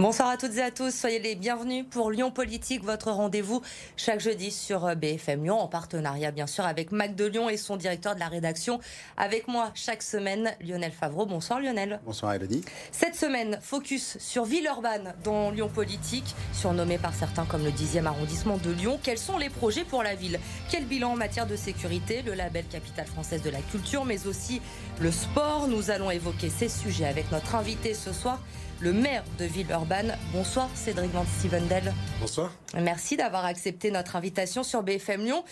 Bonsoir à toutes et à tous, soyez les bienvenus pour Lyon Politique, votre rendez-vous chaque jeudi sur euh, BFM Lyon, en partenariat bien sûr avec Mac de Lyon et son directeur de la rédaction. Avec moi chaque semaine, Lionel Favreau. Bonsoir Lionel. Bonsoir Elodie. Cette semaine, focus sur Villeurbanne dans Lyon Politique, surnommé par certains comme le 10e arrondissement de Lyon. Quels sont les projets pour la ville? Quel bilan en matière de sécurité? Le label capitale française de la culture, mais aussi le sport. Nous allons évoquer ces sujets avec notre invité ce soir le maire de Villeurbanne. Bonsoir Cédric Van Stevendel. Bonsoir. Merci d'avoir accepté notre invitation sur BFM Lyon.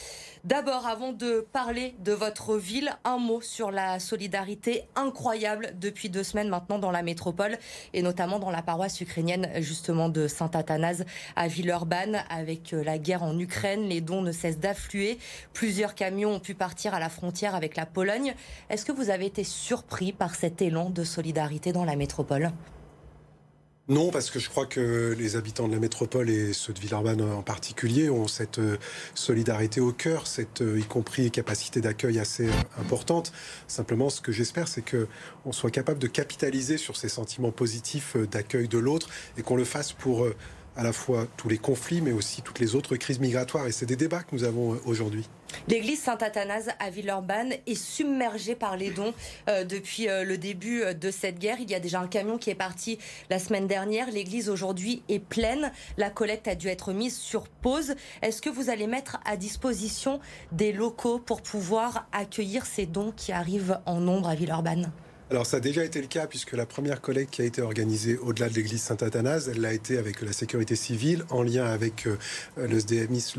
D'abord, avant de parler de votre ville, un mot sur la solidarité incroyable depuis deux semaines maintenant dans la métropole et notamment dans la paroisse ukrainienne justement de Saint-Athanase à Villeurbanne avec euh, la guerre en Ukraine. Les dons ne cessent d'affluer. Plusieurs camions ont pu partir à la frontière avec la Pologne. Est-ce que vous avez été surpris par cet élan de solidarité dans la métropole? Non, parce que je crois que les habitants de la métropole et ceux de Villeurbanne en particulier ont cette euh, solidarité au cœur, cette euh, y compris capacité d'accueil assez euh, importante. Simplement, ce que j'espère, c'est que on soit capable de capitaliser sur ces sentiments positifs d'accueil de l'autre et qu'on le fasse pour à la fois tous les conflits, mais aussi toutes les autres crises migratoires. Et c'est des débats que nous avons aujourd'hui. L'église Saint-Athanase à Villeurbanne est submergée par les dons euh, depuis euh, le début de cette guerre. Il y a déjà un camion qui est parti la semaine dernière. L'église aujourd'hui est pleine. La collecte a dû être mise sur pause. Est-ce que vous allez mettre à disposition des locaux pour pouvoir accueillir ces dons qui arrivent en nombre à Villeurbanne? Alors ça a déjà été le cas puisque la première collecte qui a été organisée au-delà de l'église Saint-Athanase, elle l'a été avec la sécurité civile en lien avec euh, le SDMIS,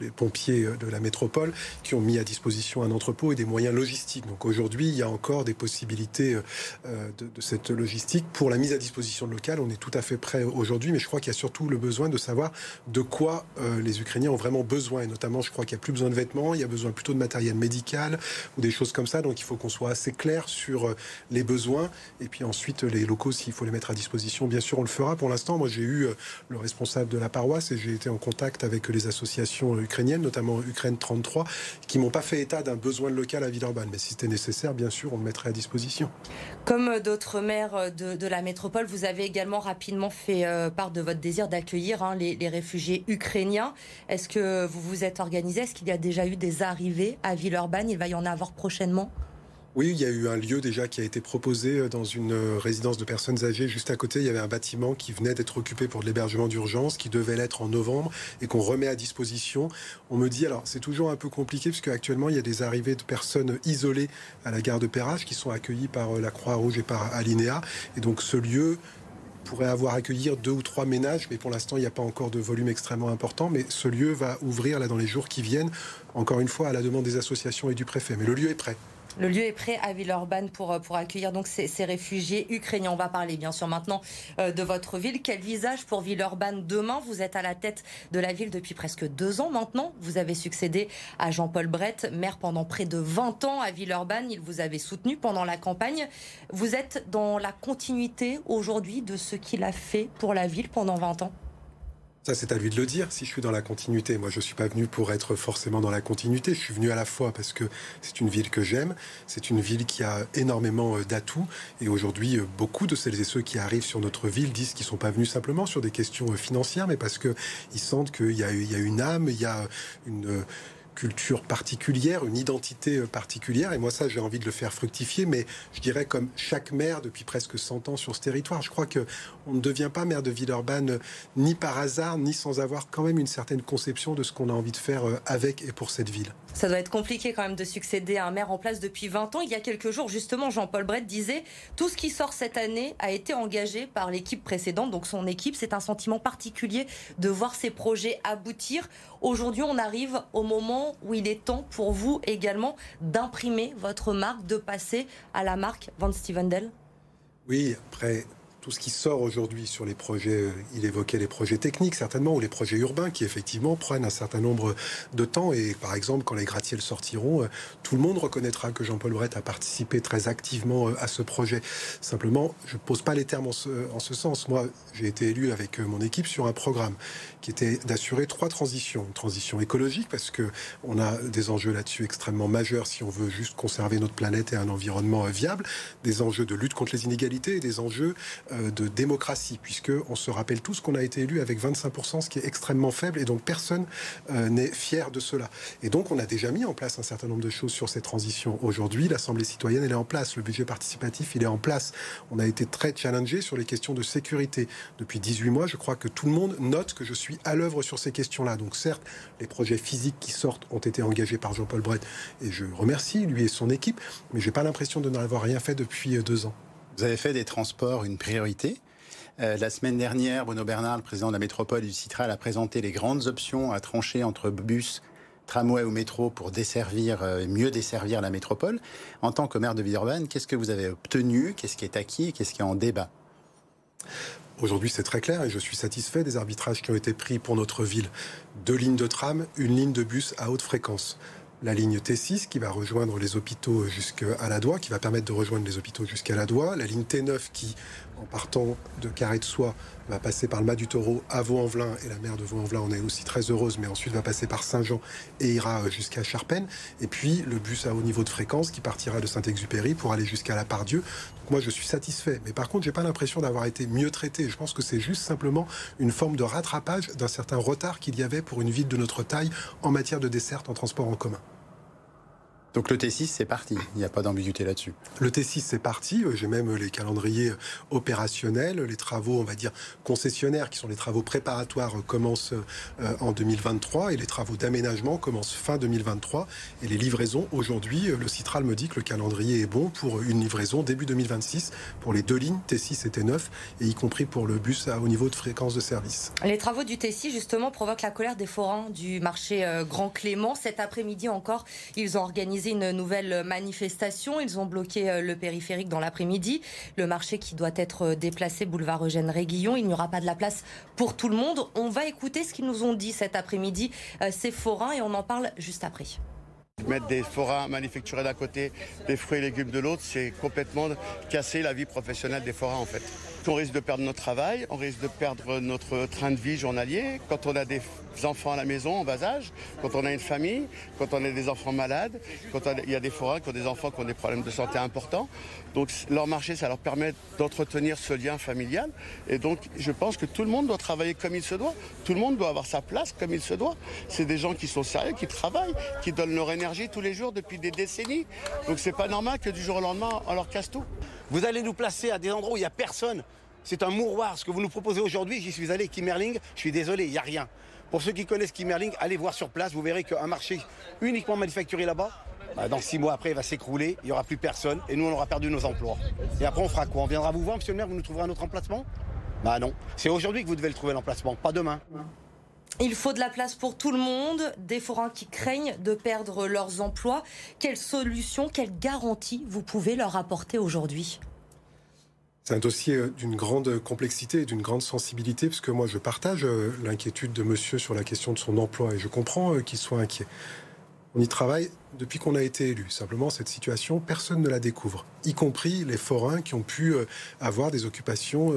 les pompiers euh, de la métropole qui ont mis à disposition un entrepôt et des moyens logistiques. Donc aujourd'hui, il y a encore des possibilités euh, de, cette logistique pour la mise à disposition de local. On est tout à fait prêt aujourd'hui, mais je crois qu'il y a surtout le besoin de savoir de quoi les Ukrainiens ont vraiment besoin. Et notamment, je crois qu'il n'y a plus besoin de vêtements, il y a besoin plutôt de matériel médical ou des choses comme ça. Donc il faut qu'on soit assez clair sur les besoins. Et puis ensuite, les locaux, s'il faut les mettre à disposition, bien sûr, on le fera. Pour l'instant, moi, j'ai eu euh, le responsable de la paroisse et j'ai été en contact avec les associations ukrainiennes, notamment Ukraine 33, qui m'ont pas fait état d'un besoin local à Villeurbanne. Mais si c'était nécessaire, bien sûr, on le mettrait à disposition. Comme d'autres maires de, la métropole, vous avez également rapidement fait euh, part de votre désir d'accueillir hein, les, les, réfugiés ukrainiens. Est-ce que vous vous êtes organisé? Est-ce qu'il y a déjà eu des arrivées à Villeurbanne? Il va y en avoir prochainement? Oui, il y a eu un lieu déjà qui a été proposé euh, dans une euh, résidence de personnes âgées. Juste à côté, il y avait un bâtiment qui venait d'être occupé pour de l'hébergement d'urgence, qui devait l'être en novembre et qu'on remet à disposition. On me dit, alors c'est toujours un peu compliqué parce qu'actuellement, il y a des arrivées de personnes isolées à la gare de Perrache qui sont accueillies par euh, la Croix-Rouge et par Alinéa. Et donc ce lieu pourrait avoir accueillir deux ou trois ménages, mais pour l'instant, il n'y a pas encore de volume extrêmement important. Mais ce lieu va ouvrir là dans les jours qui viennent, encore une fois à la demande des associations et du préfet. Mais le lieu est prêt. Le lieu est prêt à Villeurbanne pour, euh, pour accueillir donc ces, ces, réfugiés ukrainiens. On va parler bien sûr maintenant euh, de votre ville. Quel visage pour Villeurbanne demain? Vous êtes à la tête de la ville depuis presque deux ans maintenant. Vous avez succédé à Jean-Paul Brett, maire pendant près de 20 ans à Villeurbanne. Il vous avait soutenu pendant la campagne. Vous êtes dans la continuité aujourd'hui de ce qu'il a fait pour la ville pendant 20 ans? Ça, c'est à lui de le dire, si je suis dans la continuité. Moi, je ne suis pas venu pour être forcément dans la continuité. Je suis venu à la fois parce que c'est une ville que j'aime, c'est une ville qui a énormément euh, d'atouts. Et aujourd'hui, euh, beaucoup de celles et ceux qui arrivent sur notre ville disent qu'ils ne sont pas venus simplement sur des questions euh, financières, mais parce qu'ils sentent qu'il y, y, a une âme, il y a une culture particulière, une identité euh, particulière. Et moi, ça, j'ai envie de le faire fructifier. Mais je dirais comme chaque maire depuis presque 100 ans sur ce territoire. Je crois que on ne devient pas maire de Villeurbanne euh, ni par hasard, ni sans avoir quand même une certaine conception de ce qu'on a envie de faire euh, avec et pour cette ville. Ça doit être compliqué quand même de succéder à un maire en place depuis 20 ans. Il y a quelques jours, justement, Jean-Paul Brett disait tout ce qui sort cette année a été engagé par l'équipe précédente, donc son équipe. C'est un sentiment particulier de voir ces projets aboutir. Aujourd'hui, on arrive au moment où il est temps pour vous également d'imprimer votre marque, de passer à la marque Van Stevendel? Oui, après, tout ce qui sort aujourd'hui sur les projets, euh, il évoquait les projets techniques certainement, ou les projets urbains qui effectivement prennent un certain nombre de temps. Et par exemple, quand les gratte-ciels sortiront, euh, tout le monde reconnaîtra que Jean-Paul Brett a participé très activement euh, à ce projet. Simplement, je ne pose pas les termes en ce, en ce sens. Moi, j'ai été élu avec mon équipe sur un programme qui était d'assurer trois transitions. Une transition écologique, parce que on a des enjeux là-dessus extrêmement majeurs si on veut juste conserver notre planète et un environnement viable, des enjeux de lutte contre les inégalités et des enjeux de démocratie, puisque on se rappelle tous qu'on a été élu avec 25%, ce qui est extrêmement faible, et donc personne euh, n'est fier de cela. Et donc on a déjà mis en place un certain nombre de choses sur ces transitions. Aujourd'hui, l'Assemblée citoyenne, elle est en place, le budget participatif, il est en place. On a été très challengé sur les questions de sécurité. Depuis 18 mois, je crois que tout le monde note que je suis à l'œuvre sur ces questions-là. Donc certes, les projets physiques qui sortent ont été engagés par Jean-Paul Brett, et je remercie lui et son équipe, mais j'ai pas l'impression de n'avoir rien fait depuis euh, deux ans. Vous avez fait des transports une priorité. Euh, la semaine dernière, Bruno Bernard, le président de la métropole du Citral, a présenté les grandes options à trancher entre bus, tramway ou métro pour desservir, euh, mieux desservir la métropole. En tant que maire de Villeurbanne, qu'est-ce que vous avez obtenu? Qu'est-ce qui est acquis? Qu'est-ce qui est en débat? Aujourd'hui, c'est très clair et je suis satisfait des arbitrages qui ont été pris pour notre ville. Deux lignes de tram, une ligne de bus à haute fréquence la ligne T6 qui va rejoindre les hôpitaux jusqu'à la Doigt, qui va permettre de rejoindre les hôpitaux jusqu'à la Doigt, la ligne T9 qui, en partant de Carré de Soie, va passer par le Mas du Taureau à Vaux-en-Velin, et la maire de Vaux-en-Velin en est aussi très heureuse, mais ensuite va passer par Saint-Jean et ira jusqu'à Charpennes, et puis le bus à haut niveau de fréquence qui partira de Saint-Exupéry pour aller jusqu'à la Pardieu. Donc moi, je suis satisfait, mais par contre, j'ai pas l'impression d'avoir été mieux traité. Je pense que c'est juste simplement une forme de rattrapage d'un certain retard qu'il y avait pour une ville de notre taille en matière de desserte en transport en commun. Donc le T6, c'est parti. Il n'y a pas d'ambiguïté là-dessus. Le T6, c'est parti. J'ai même les calendriers opérationnels. Les travaux, on va dire, concessionnaires, qui sont les travaux préparatoires, commencent euh, en 2023 et les travaux d'aménagement commencent fin 2023. Et les livraisons, aujourd'hui, le Citral me dit que le calendrier est bon pour une livraison début 2026 pour les deux lignes, T6 et T9, et y compris pour le bus à haut niveau de fréquence de service. Les travaux du T6, justement, provoquent la colère des forains du marché euh, Grand Clément. Cet après-midi encore, ils ont organisé une nouvelle manifestation. Ils ont bloqué euh, le périphérique dans l'après-midi. Le marché qui doit être euh, déplacé boulevard Eugène Réguillon. Il n'y aura pas de la place pour tout le monde. On va écouter ce qu'ils nous ont dit cet après-midi, euh, ces forains, et on en parle juste après. Mettre des forains manufacturés d'un côté, des fruits et légumes de l'autre, c'est complètement casser la vie professionnelle des forains en fait. On risque de perdre notre travail, on risque de perdre notre train de vie journalier. Quand on a des enfants à la maison en bas âge, quand on a une famille, quand on a des enfants malades, quand il y a des forains qui ont des enfants qui ont des problèmes de santé importants. Donc leur marché, ça leur permet d'entretenir ce lien familial. Et donc je pense que tout le monde doit travailler comme il se doit. Tout le monde doit avoir sa place comme il se doit. C'est des gens qui sont sérieux, qui travaillent, qui donnent leur énergie tous les jours depuis des décennies. Donc c'est pas normal que du jour au lendemain, on leur casse tout. Vous allez nous placer à des endroits où il n'y a personne. C'est un mouroir. Ce que vous nous proposez aujourd'hui, j'y suis allé, Kimmerling, je suis désolé, il n'y a rien. Pour ceux qui connaissent Kimmerling, allez voir sur place, vous verrez qu'un marché uniquement manufacturé là-bas, bah, dans six mois après, il va s'écrouler, il n'y aura plus personne, et nous, on aura perdu nos emplois. Et après, on fera quoi? On viendra vous voir, monsieur le maire, vous nous trouverez un autre emplacement? Bah non. C'est aujourd'hui que vous devez le trouver, l'emplacement, pas demain. Il faut de la place pour tout le monde, des forains qui craignent de perdre leurs emplois. Quelle solution, quelle garantie vous pouvez leur apporter aujourd'hui? C'est un dossier euh, d'une grande complexité et d'une grande sensibilité, parce que moi, je partage euh, l'inquiétude de monsieur sur la question de son emploi et je comprends euh, qu'il soit inquiet. On y travaille depuis qu'on a été élu. Simplement, cette situation, personne ne la découvre, y compris les forains qui ont pu avoir des occupations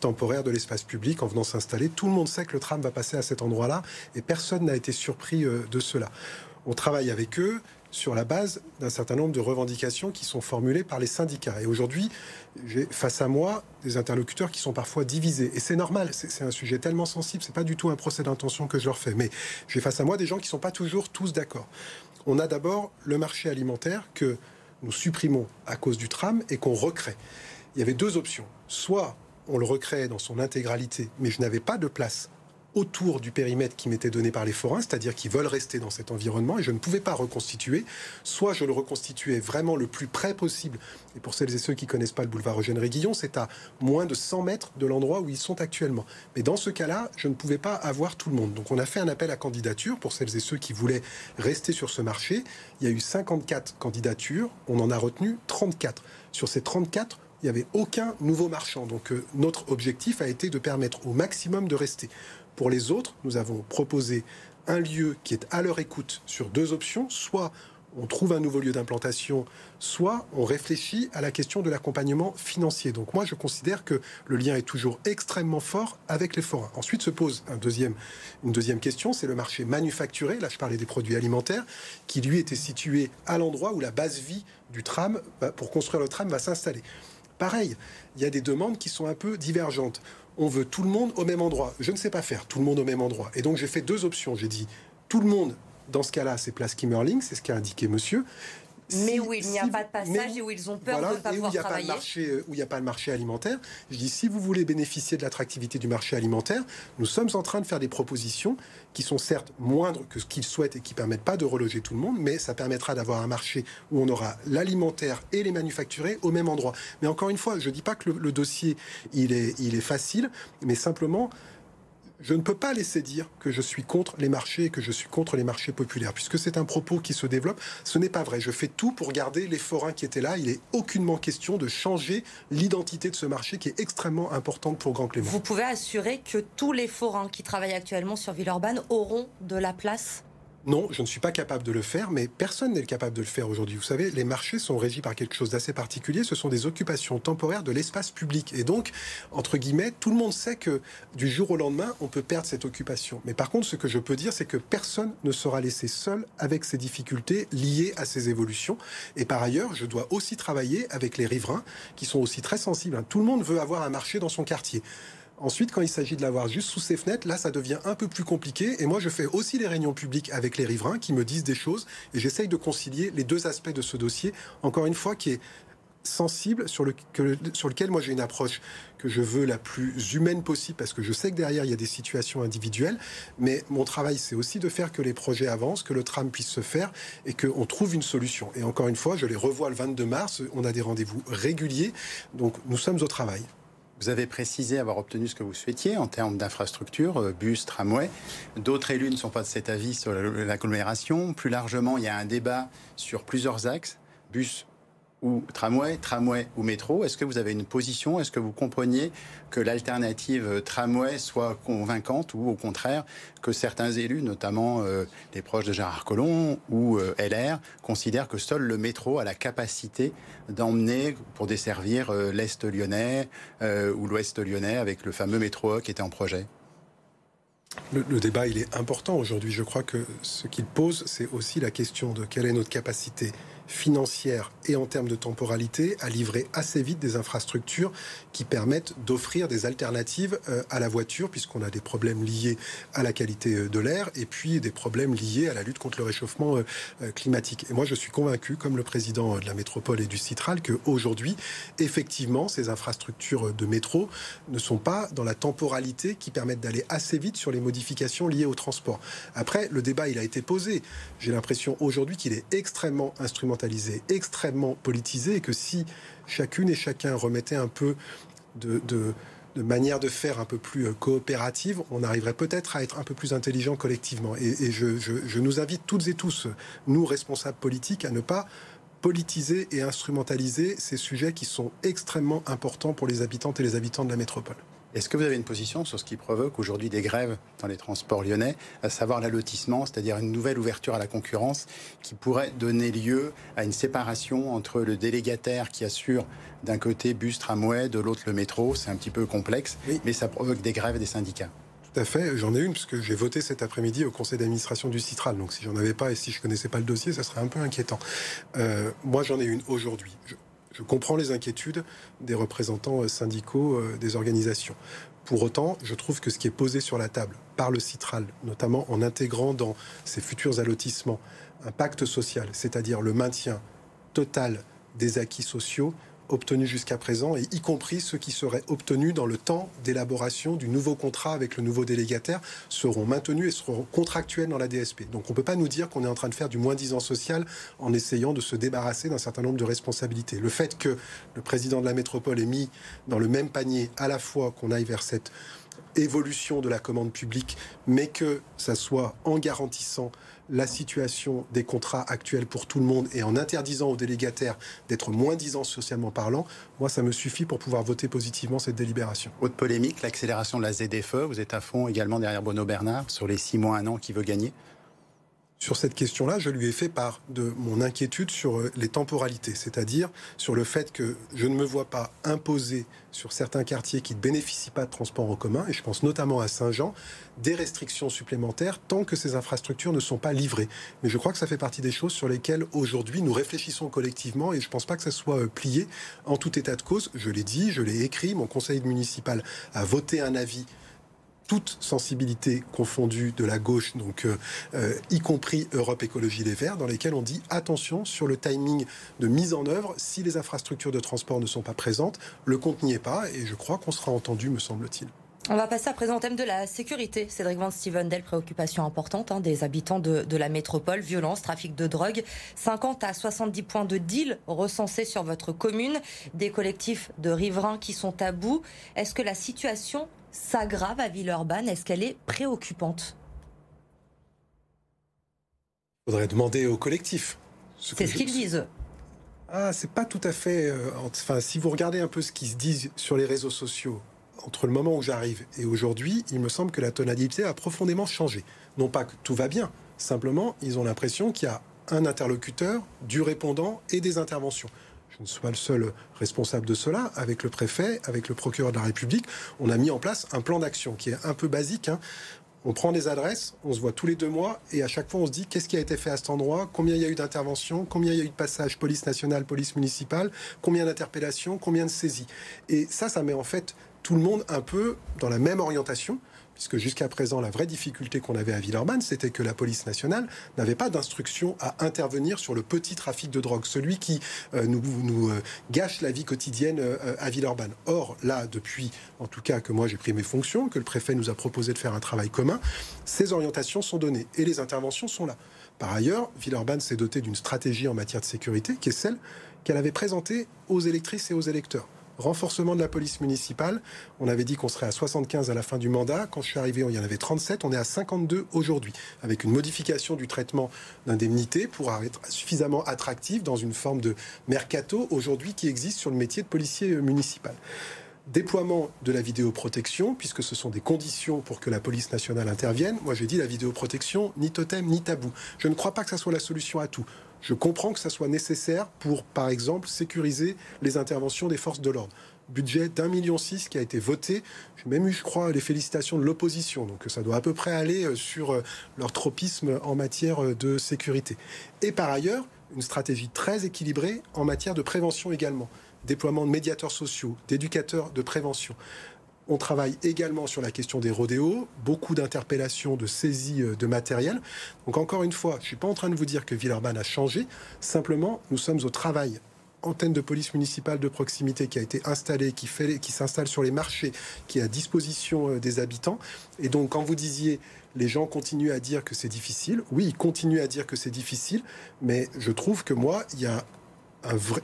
temporaires de l'espace public en venant s'installer. Tout le monde sait que le tram va passer à cet endroit-là et personne n'a été surpris de cela. On travaille avec eux sur la base d'un certain nombre de revendications qui sont formulées par les syndicats. Et aujourd'hui, j'ai face à moi des interlocuteurs qui sont parfois divisés. Et c'est normal, c'est un sujet tellement sensible, c'est pas du tout un procès d'intention que je leur fais. Mais j'ai face à moi des gens qui sont pas toujours tous d'accord. On a d'abord le marché alimentaire que nous supprimons à cause du tram et qu'on recrée. Il y avait deux options. Soit on le recrée dans son intégralité, mais je n'avais pas de place autour du périmètre qui m'était donné par les forains, c'est-à-dire qu'ils veulent rester dans cet environnement et je ne pouvais pas reconstituer. Soit je le reconstituais vraiment le plus près possible. Et pour celles et ceux qui connaissent pas le boulevard Eugène Réguillon, c'est à moins de 100 mètres de l'endroit où ils sont actuellement. Mais dans ce cas-là, je ne pouvais pas avoir tout le monde. Donc on a fait un appel à candidature pour celles et ceux qui voulaient rester sur ce marché. Il y a eu 54 candidatures, on en a retenu 34. Sur ces 34, il n'y avait aucun nouveau marchand. Donc euh, notre objectif a été de permettre au maximum de rester. Pour les autres, nous avons proposé un lieu qui est à leur écoute sur deux options, soit on trouve un nouveau lieu d'implantation, soit on réfléchit à la question de l'accompagnement financier. Donc moi, je considère que le lien est toujours extrêmement fort avec les forains. Ensuite se pose une deuxième question, c'est le marché manufacturé, là je parlais des produits alimentaires, qui lui était situé à l'endroit où la base vie du tram, pour construire le tram, va s'installer. pareil, il y a des demandes qui sont un peu divergentes. On veut tout le monde au même endroit. Je ne sais pas faire tout le monde au même endroit. Et donc j'ai fait deux options. J'ai dit tout le monde dans ce cas-là, c'est place Kimmerling, c'est ce qu'a indiqué monsieur mais où il n'y a pas de passage et où ils ont peur de ne pas pouvoir travailler. où il n'y a pas le marché alimentaire. Je dis, si vous voulez bénéficier de l'attractivité du marché alimentaire, nous sommes en train de faire des propositions qui sont certes moindres que ce qu'ils souhaitent et qui ne permettent pas de reloger tout le monde, mais ça permettra d'avoir un marché où on aura l'alimentaire et les manufacturés au même endroit. Mais encore une fois, je ne dis pas que le, dossier, il est, il est facile, mais simplement je ne peux pas laisser dire que je suis contre les marchés et que je suis contre les marchés populaires, puisque c'est un propos qui se développe. Ce n'est pas vrai. Je fais tout pour garder les forains qui étaient là. Il n'est aucunement question de changer l'identité de ce marché qui est extrêmement importante pour Grand Clément. Vous pouvez assurer que tous les forains qui travaillent actuellement sur Villeurbanne auront de la place non, je ne suis pas capable de le faire, mais personne n'est capable de le faire aujourd'hui. Vous savez, les marchés sont régis par quelque chose d'assez particulier. Ce sont des occupations temporaires de l'espace public. Et donc, entre guillemets, tout le monde sait que du jour au lendemain, on peut perdre cette occupation. Mais par contre, ce que je peux dire, c'est que personne ne sera laissé seul avec ces difficultés liées à ces évolutions. Et par ailleurs, je dois aussi travailler avec les riverains qui sont aussi très sensibles. Tout le monde veut avoir un marché dans son quartier. Ensuite, quand il s'agit de l'avoir juste sous ses fenêtres, là, ça devient un peu plus compliqué. Et moi, je fais aussi les réunions publiques avec les riverains qui me disent des choses. Et j'essaye de concilier les deux aspects de ce dossier. Encore une fois, qui est sensible, sur, le, sur lequel moi j'ai une approche que je veux la plus humaine possible, parce que je sais que derrière il y a des situations individuelles, mais mon travail c'est aussi de faire que les projets avancent, que le tram puisse se faire et qu'on trouve une solution. Et encore une fois, je les revois le 22 mars, on a des rendez-vous réguliers, donc nous sommes au travail. Vous avez précisé avoir obtenu ce que vous souhaitiez en termes d'infrastructures, euh, bus, tramway. D'autres élus ne sont pas de cet avis sur l'agglomération. Plus largement, il y a un débat sur plusieurs axes, bus, ou tramway, tramway ou métro. Est-ce que vous avez une position? Est-ce que vous compreniez que l'alternative tramway soit convaincante ou au contraire que certains élus, notamment euh, les proches de Gérard Collomb ou euh, LR, considèrent que seul le métro a la capacité d'emmener pour desservir euh, l'Est lyonnais ou l'Ouest lyonnais avec le fameux métro qui était en projet? Le, le, débat, il est important aujourd'hui. Je crois que ce qu'il pose, c'est aussi la question de quelle est notre capacité financière et en termes de temporalité à livrer assez vite des infrastructures qui permettent d'offrir des alternatives euh, à la voiture, puisqu'on a des problèmes liés à la qualité euh, de l'air et puis des problèmes liés à la lutte contre le réchauffement euh, climatique. Et moi, je suis convaincu, comme le président de la métropole et du Citral, qu'aujourd'hui, effectivement, ces infrastructures de métro ne sont pas dans la temporalité qui permettent d'aller assez vite sur les modifications liées au transport. Après, le débat, il a été posé. J'ai l'impression aujourd'hui qu'il est extrêmement extrêmement politisé, et que si chacune et chacun remettait un peu de, manière de faire un peu plus euh, coopérative, on arriverait peut-être à être un peu plus intelligent collectivement. Et, je, nous invite toutes et tous, nous responsables politiques, à ne pas politiser et instrumentaliser ces sujets qui sont extrêmement importants pour les habitantes et les habitants de la métropole. Est-ce que vous avez une position sur ce qui provoque aujourd'hui des grèves dans les transports lyonnais, à savoir l'allotissement, c'est-à-dire une nouvelle ouverture à la concurrence qui pourrait donner lieu à une séparation entre le délégataire qui assure d'un côté bus, tramway, de l'autre le métro? C'est un petit peu complexe, mais ça provoque des grèves des syndicats. Tout à fait, j'en ai une parce que j'ai voté cet après-midi au conseil d'administration du Citral. Donc si j'en avais pas et si je connaissais pas le dossier, ça serait un peu inquiétant. Euh, moi j'en ai une aujourd'hui je comprends les inquiétudes des représentants euh, syndicaux euh, des organisations. Pour autant, je trouve que ce qui est posé sur la table par le Citral, notamment en intégrant dans ses futurs allotissements un pacte social, c'est-à-dire le maintien total des acquis sociaux, obtenus jusqu'à présent, et y compris ceux qui seraient obtenus dans le temps d'élaboration du nouveau contrat avec le nouveau délégataire, seront maintenus et seront contractuels dans la DSP. Donc on ne peut pas nous dire qu'on est en train de faire du moins-disant social en essayant de se débarrasser d'un certain nombre de responsabilités. Le fait que le président de la métropole ait mis dans le même panier à la fois qu'on aille vers cette évolution de la commande publique, mais que ça soit en garantissant la situation des contrats actuels pour tout le monde et en interdisant aux délégataires d'être moins disants socialement parlant, moi, ça me suffit pour pouvoir voter positivement cette délibération. Autre polémique, l'accélération de la ZFE. Vous êtes à fond également derrière Bono Bernard sur les six mois, un an qui veut gagner sur cette question-là, je lui ai fait part de mon inquiétude sur euh, les temporalités, c'est-à-dire sur le fait que je ne me vois pas imposer sur certains quartiers qui ne bénéficient pas de transport en commun, et je pense notamment à Saint-Jean, des restrictions supplémentaires tant que ces infrastructures ne sont pas livrées. Mais je crois que ça fait partie des choses sur lesquelles aujourd'hui nous réfléchissons collectivement et je ne pense pas que ça soit euh, plié en tout état de cause. Je l'ai dit, je l'ai écrit, mon conseil municipal a voté un avis toute sensibilité confondue de la gauche, donc euh, euh, y compris Europe Écologie Les Verts, dans lesquels on dit attention sur le timing de mise en œuvre. Si les infrastructures de transport ne sont pas présentes, le compte n'y est pas, et je crois qu'on sera entendu, me semble-t-il. On va passer à présent au thème de la sécurité. Cédric Van Stevendel, préoccupation importante hein, des habitants de, de, la métropole, violence, trafic de drogue, 50 à 70 points de deal recensés sur votre commune, des collectifs de riverains qui sont à bout. Est-ce que la situation s'aggrave à Villeurbanne Est-ce qu'elle est préoccupante? Il faudrait demander au collectif. C'est ce qu'ils disent. Ah, c'est pas tout à fait. Euh, enfin, si vous regardez un peu ce qu'ils se disent sur les réseaux sociaux, entre le moment où j'arrive et aujourd'hui, il me semble que la tonalité a profondément changé. Non pas que tout va bien, simplement, ils ont l'impression qu'il y a un interlocuteur, du répondant et des interventions je ne suis pas le seul responsable de cela, avec le préfet, avec le procureur de la République, on a mis en place un plan d'action qui est un peu basique. Hein. On prend des adresses, on se voit tous les deux mois et à chaque fois on se dit qu'est-ce qui a été fait à cet endroit, combien il y a eu d'interventions, combien il y a eu de passages police nationale, police municipale, combien d'interpellations, combien de saisies. Et ça, ça met en fait tout le monde un peu dans la même orientation puisque jusqu'à présent, la vraie difficulté qu'on avait à Villeurbanne, c'était que la police nationale n'avait pas d'instruction à intervenir sur le petit trafic de drogue, celui qui euh, nous, euh, gâche la vie quotidienne euh, à Villeurbanne. Or, là, depuis, en tout cas, que moi j'ai pris mes fonctions, que le préfet nous a proposé de faire un travail commun, ces orientations sont données et les interventions sont là. Par ailleurs, Villeurbanne s'est doté d'une stratégie en matière de sécurité qui est celle qu'elle avait présentée aux électrices et aux électeurs renforcement de la police municipale. On avait dit qu'on serait à 75 à la fin du mandat. Quand je suis arrivé, il y en avait 37. On est à 52 aujourd'hui, avec une modification du traitement d'indemnité pour être suffisamment attractif dans une forme de mercato aujourd'hui qui existe sur le métier de policier municipal déploiement de la vidéoprotection, puisque ce sont des conditions pour que la police nationale intervienne. Moi, j'ai dit la vidéoprotection, ni totem, ni tabou. Je ne crois pas que ça soit la solution à tout. Je comprends que ça soit nécessaire pour, par exemple, sécuriser les interventions des forces de l'ordre. Budget d'un million six qui a été voté. J'ai même eu, je crois, les félicitations de l'opposition. Donc ça doit à peu près aller euh, sur euh, leur tropisme en matière euh, de sécurité. Et par ailleurs, une stratégie très équilibrée en matière de prévention également. Déploiement de médiateurs sociaux, d'éducateurs de prévention. On travaille également sur la question des rodéos, beaucoup d'interpellations, de saisies euh, de matériel. Donc encore une fois, je ne suis pas en train de vous dire que Villeurbanne a changé, simplement nous sommes au travail antenne de police municipale de proximité qui a été installée, qui, qui s'installe sur les marchés, qui est à disposition euh, des habitants. Et donc, quand vous disiez les gens continuent à dire que c'est difficile, oui, ils continuent à dire que c'est difficile, mais je trouve que moi, il y a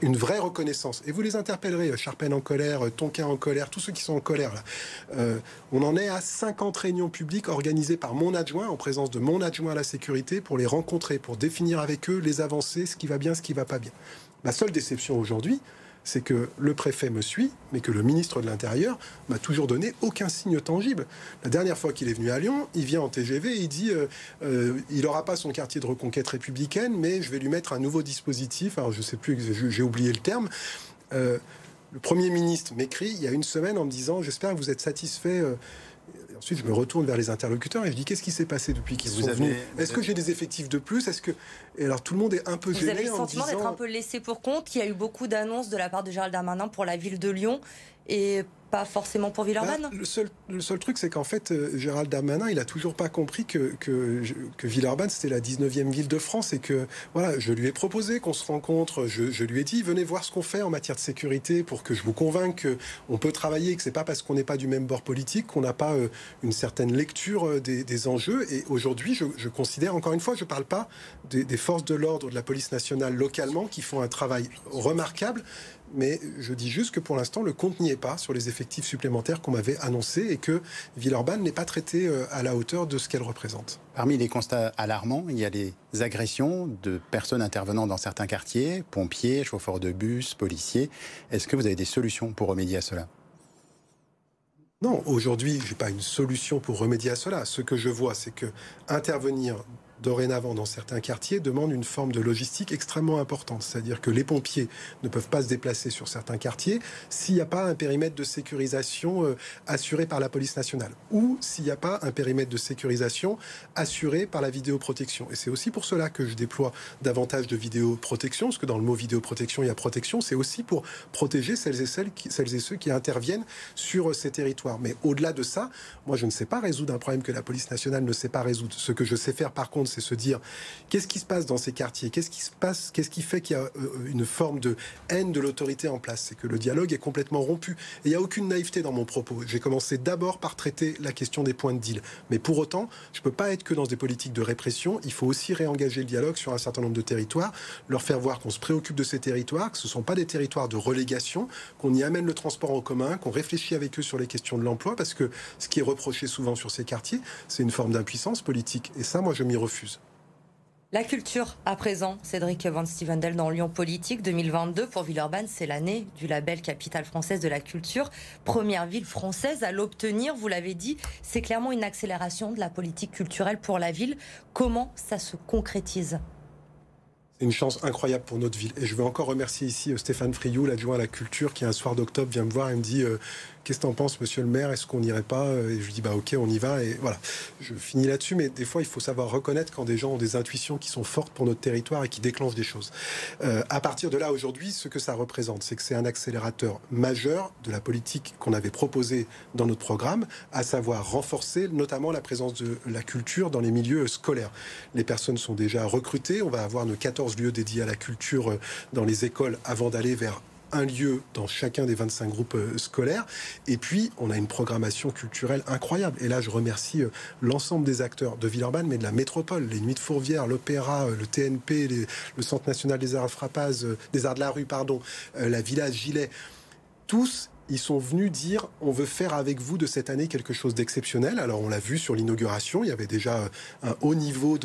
une vraie reconnaissance. Et vous les interpellerez, Charpen en colère, Tonkin en colère, tous ceux qui sont en colère. Là. Euh, on en est à 50 réunions publiques organisées par mon adjoint, en présence de mon adjoint à la sécurité, pour les rencontrer, pour définir avec eux les avancées, ce qui va bien, ce qui va pas bien. Ma seule déception aujourd'hui, c'est que le préfet me suit, mais que le ministre de l'Intérieur m'a toujours donné aucun signe tangible. La dernière fois qu'il est venu à Lyon, il vient en TGV et il dit euh, euh, il n'aura pas son quartier de reconquête républicaine, mais je vais lui mettre un nouveau dispositif. Alors je sais plus, j'ai oublié le terme. Euh, le Premier ministre m'écrit il y a une semaine en me disant j'espère que vous êtes satisfait ensuite, je me retourne vers les interlocuteurs et je dis qu'est-ce qui s'est passé depuis qu'ils sont venus Est-ce que j'ai des effectifs de plus Est-ce que et alors tout le monde est un peu Vous gêné avez le sentiment d'être un peu laissé pour compte. Il y a eu beaucoup d'annonces de la part de Gérald Darmanin pour la ville de Lyon et pas forcément pour Villeurbanne bah, le, seul, truc, c'est qu'en fait, euh, Gérald Darmanin, il a toujours pas compris que, que, Villeurbanne, c'était la 19e ville de France et que, voilà, je lui ai proposé qu'on se rencontre, je, lui ai dit, venez voir ce qu'on fait en matière de sécurité pour que je vous convainque qu'on peut travailler, que c'est pas parce qu'on n'est pas du même bord politique qu'on n'a pas euh, une certaine lecture euh, des, enjeux. Et aujourd'hui, je, considère, encore une fois, je parle pas des forces de l'ordre de la police nationale localement qui font un travail remarquable, mais je dis juste que pour l'instant, le compte n'y est pas sur les effectifs supplémentaires qu'on m'avait annoncés et que Villeurbanne n'est pas traité euh, à la hauteur de ce qu'elle représente. Parmi les constats alarmants, il y a des agressions de personnes intervenant dans certains quartiers, pompiers, chauffeurs de bus, policiers. Est-ce que vous avez des solutions pour remédier à cela? Non, aujourd'hui, je n'ai pas une solution pour remédier à cela. Ce que je vois, c'est que intervenir dorénavant dans certains quartiers, demande une forme de logistique extrêmement importante. C'est-à-dire que les pompiers ne peuvent pas se déplacer sur certains quartiers s'il n'y a pas un périmètre de sécurisation euh, assuré par la police nationale ou s'il n'y a pas un périmètre de sécurisation assuré par la vidéoprotection. Et c'est aussi pour cela que je déploie davantage de vidéoprotection, parce que dans le mot vidéoprotection, il y a protection, c'est aussi pour protéger celles et, celles, celles et ceux qui interviennent sur ces territoires. Mais au-delà de ça, moi je ne sais pas résoudre un problème que la police nationale ne sait pas résoudre. Ce que je sais faire par contre, c'est se dire qu'est-ce qui se passe dans ces quartiers, qu'est-ce qui se passe, qu'est-ce qui fait qu'il y a euh, une forme de haine de l'autorité en place, c'est que le dialogue est complètement rompu. Et il n'y a aucune naïveté dans mon propos. J'ai commencé d'abord par traiter la question des points de deal. Mais pour autant, je ne peux pas être que dans des politiques de répression. Il faut aussi réengager le dialogue sur un certain nombre de territoires, leur faire voir qu'on se préoccupe de ces territoires, que ce ne sont pas des territoires de relégation, qu'on y amène le transport en commun, qu'on réfléchit avec eux sur les questions de l'emploi, parce que ce qui est reproché souvent sur ces quartiers, c'est une forme d'impuissance politique. Et ça, moi, je m'y refuse. La culture, à présent, Cédric Van Stevendel dans Lyon Politique 2022. Pour Villeurbanne, c'est l'année du label Capitale française de la culture. Première ville française à l'obtenir, vous l'avez dit, c'est clairement une accélération de la politique culturelle pour la ville. Comment ça se concrétise? Une chance incroyable pour notre ville. Et je veux encore remercier ici euh, Stéphane Friou, l'adjoint à la culture, qui un soir d'octobre vient me voir et me dit euh, Qu'est-ce que t'en penses, monsieur le maire? Est-ce qu'on n'irait pas? Et je lui dis Bah ok, on y va. Et voilà, je finis là-dessus, mais des fois, il faut savoir reconnaître quand des gens ont des intuitions qui sont fortes pour notre territoire et qui déclenchent des choses. Euh, à partir de là, aujourd'hui, ce que ça représente, c'est que c'est un accélérateur majeur de la politique qu'on avait proposée dans notre programme, à savoir renforcer notamment la présence de la culture dans les milieux scolaires. Les personnes sont déjà recrutées. On va avoir nos 14 lieux dédiés à la culture euh, dans les écoles avant d'aller vers un lieu dans chacun des 25 groupes euh, scolaires. Et puis, on a une programmation culturelle incroyable. Et là, je remercie euh, l'ensemble des acteurs de Villeurbanne, mais de la métropole, les Nuits de Fourvière, l'Opéra, euh, le TNP, le Centre national des arts frappaz, des arts de la rue, pardon, la Village Gilet. Tous ils sont venus dire on veut faire avec vous de cette année quelque chose d'exceptionnel. Alors on l'a vu sur l'inauguration, il y avait déjà euh, un haut niveau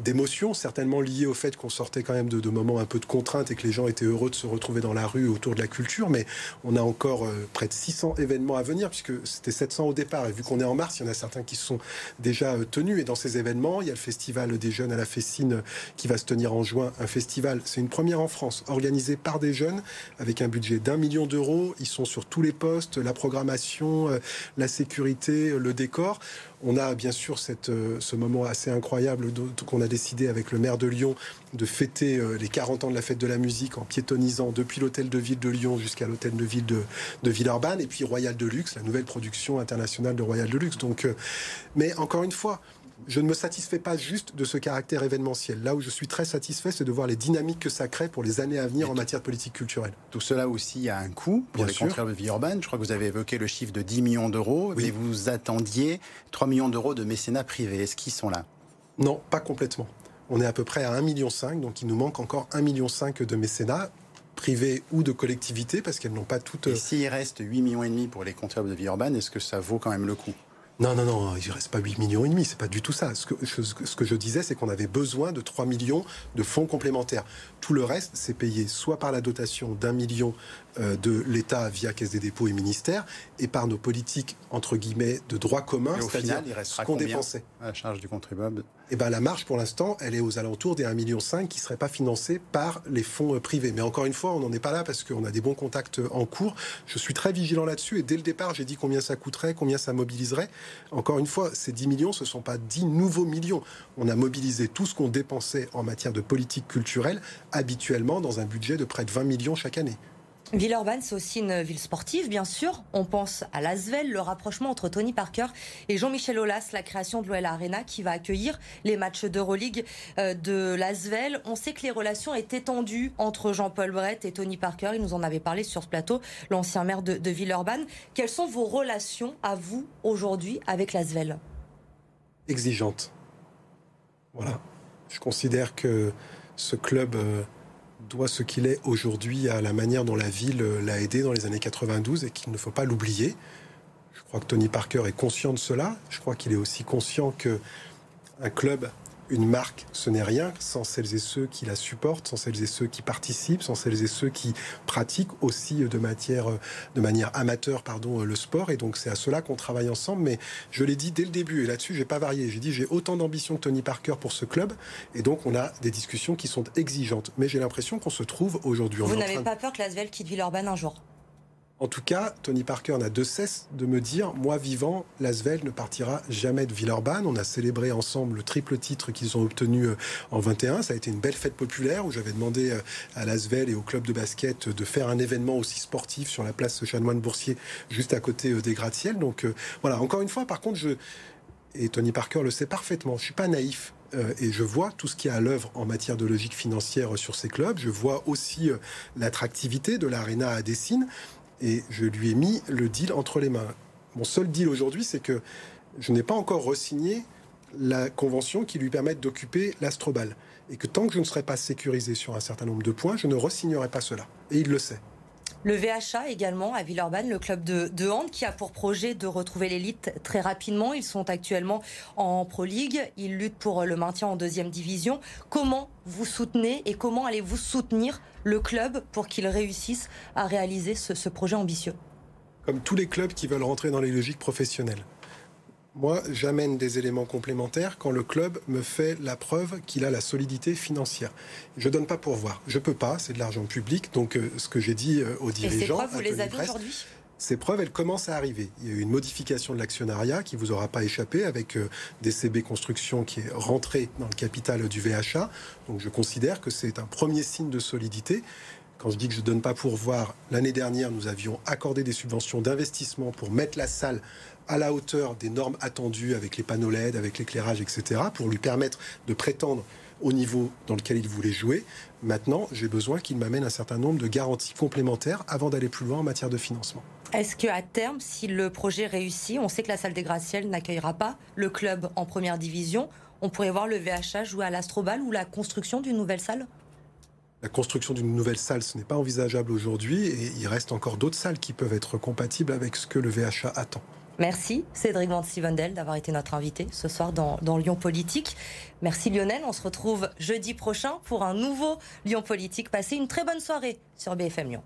d'émotion, certainement lié au fait qu'on sortait quand même de, de, moments un peu de contrainte et que les gens étaient heureux de se retrouver dans la rue autour de la culture. Mais on a encore euh, près de 600 événements à venir puisque c'était 700 au départ. Et vu qu'on est en mars, il y en a certains qui sont déjà euh, tenus. Et dans ces événements, il y a le festival des jeunes à la Fessine qui va se tenir en juin. Un festival, c'est une première en France, organisé par des jeunes avec un budget d'un million d'euros. Ils sont sur tous les postes, la programmation, euh, la sécurité, euh, le décor. On a bien sûr cette, euh, ce moment assez incroyable qu'on a décidé avec le maire de Lyon de fêter les 40 ans de la fête de la musique en piétonisant depuis l'hôtel de ville de Lyon jusqu'à l'hôtel de ville de, de Villeurbanne et puis Royal Deluxe, la nouvelle production internationale de Royal Deluxe. Donc, mais encore une fois, je ne me satisfais pas juste de ce caractère événementiel. Là où je suis très satisfait, c'est de voir les dynamiques que ça crée pour les années à venir en matière de politique culturelle. Tout cela aussi a un coût pour les contrats de vie urbaine. Je crois que vous avez évoqué le chiffre de 10 millions d'euros, mais vous attendiez 3 millions d'euros de mécénat privé. Est-ce qu'ils sont là? Non, pas complètement. On est à peu près à 1,5 million, donc il nous manque encore 1,5 million de mécénat privés ou de collectivités, parce qu'elles n'ont pas toutes... Et s'il reste 8 millions et demi pour les comptables de vie urbaine, est-ce que ça vaut quand même le coup? Non, non, non, il ne reste pas 8 millions et demi, c'est pas du tout ça. Ce que, ce que je disais, c'est qu'on avait besoin de 3 millions de fonds complémentaires. Tout le reste, c'est payé soit par la dotation d'un million de l'État via Caisse des dépôts et ministère, et par nos politiques, entre guillemets, de droit commun, c'est-à-dire ce qu'on dépensait. À la charge du contribuable? Eh ben, la marge, pour l'instant, elle est aux alentours des 1,5 million qui ne seraient pas financés par les fonds euh, privés. Mais encore une fois, on n'en est pas là parce qu'on a des bons contacts en cours. Je suis très vigilant là-dessus, et dès le départ, j'ai dit combien ça coûterait, combien ça mobiliserait. Encore une fois, ces 10 millions, ce ne sont pas 10 nouveaux millions. On a mobilisé tout ce qu'on dépensait en matière de politique culturelle habituellement dans un budget de près de 20 millions chaque année. Villeurbanne, c'est aussi une ville sportive, bien sûr. On pense à l'Asvel, le rapprochement entre Tony Parker et Jean-Michel Aulas, la création de l'OL Arena qui va accueillir les matchs d'Euroleague euh, de l'Asvel. On sait que les relations étaient tendues entre Jean-Paul Brett et Tony Parker. Il nous en avait parlé sur ce plateau, l'ancien maire de, de Villeurbanne. Quelles sont vos relations à vous aujourd'hui avec l'Asvel? Exigeantes. Voilà. Je considère que ce club. Euh, doit ce qu'il est aujourd'hui à la manière dont la ville l'a aidé dans les années 92 et qu'il ne faut pas l'oublier. Je crois que Tony Parker est conscient de cela. Je crois qu'il est aussi conscient que un club Une marque, ce n'est rien sans celles et ceux qui la supportent, sans celles et ceux qui participent, sans celles et ceux qui pratiquent aussi de, matière, de manière amateur pardon, le sport. Et donc c'est à cela qu'on travaille ensemble. Mais je l'ai dit dès le début, et là-dessus, j'ai pas varié. J'ai dit j'ai autant d'ambition que Tony Parker pour ce club. Et donc on a des discussions qui sont exigeantes. Mais j'ai l'impression qu'on se trouve aujourd'hui. Vous n'avez pas peur que Lasvel quitte Villeurbanne un jour? En tout cas, Tony Parker n'a de cesse de me dire, moi vivant, Lasvel ne partira jamais de Villeurbanne. On a célébré ensemble le triple titre qu'ils ont obtenu euh, en 21. Ça a été une belle fête populaire où j'avais demandé euh, à Lasvel et au club de basket de faire un événement aussi sportif sur la place Chanoine-Boursier, juste à côté euh, des gratte-ciel. Donc voilà, encore une fois, par contre, je et Tony Parker le sait parfaitement. Je suis pas naïf. et je vois tout ce qui est à l'œuvre en matière de logique financière sur ces clubs. Je vois aussi l'attractivité de l'Arena à Dessine et je lui ai mis le deal entre les mains. Mon seul deal aujourd'hui, c'est que je n'ai pas encore resigné la convention qui lui permette d'occuper l'Astrobal. Et que tant que je ne serai pas sécurisé sur un certain nombre de points, je ne resignerai pas cela. Et il le sait. Le VHA également à Villeurbanne, le club de, de hand qui a pour projet de retrouver l'élite très rapidement. Ils sont actuellement en Pro League. Ils luttent pour le maintien en deuxième division. Comment vous soutenez et comment allez-vous soutenir le club pour qu'il réussisse à réaliser ce projet ambitieux? Comme tous les clubs qui veulent rentrer dans les logiques professionnelles. Moi, j'amène des éléments complémentaires quand le club me fait la preuve qu'il a la solidité financière. Je donne pas pour voir. Je peux pas, c'est de l'argent public. Donc, euh, ce que j'ai dit euh, aux dirigeants. Et ces preuves, vous les avez aujourd'hui? ces preuves, elles commencent à arriver. Il y a eu une modification de l'actionnariat qui vous aura pas échappé avec euh, DCB Construction qui est rentré dans le capital du VHA. Donc je considère que c'est un premier signe de solidité. Quand je dis que je ne donne pas pour voir, l'année dernière, nous avions accordé des subventions d'investissement pour mettre la salle à la hauteur des normes attendues avec les panneaux LED, avec l'éclairage, etc., pour lui permettre de prétendre au niveau dans lequel il voulait jouer. Maintenant, j'ai besoin qu'il m'amène un certain nombre de garanties complémentaires avant d'aller plus loin en matière de financement. Est-ce qu'à terme, si le projet réussit, on sait que la salle des Gracielles n'accueillera pas le club en première division, on pourrait voir le VHA jouer à l'Astrobal ou la construction d'une nouvelle salle? La construction d'une nouvelle salle, ce n'est pas envisageable aujourd'hui et il reste encore d'autres salles qui peuvent être compatibles avec ce que le VHA attend. Merci Cédric Sivendel d'avoir été notre invité ce soir dans, dans, Lyon Politique. Merci Lionel, on se retrouve jeudi prochain pour un nouveau Lyon Politique. Passez une très bonne soirée sur BFM Lyon.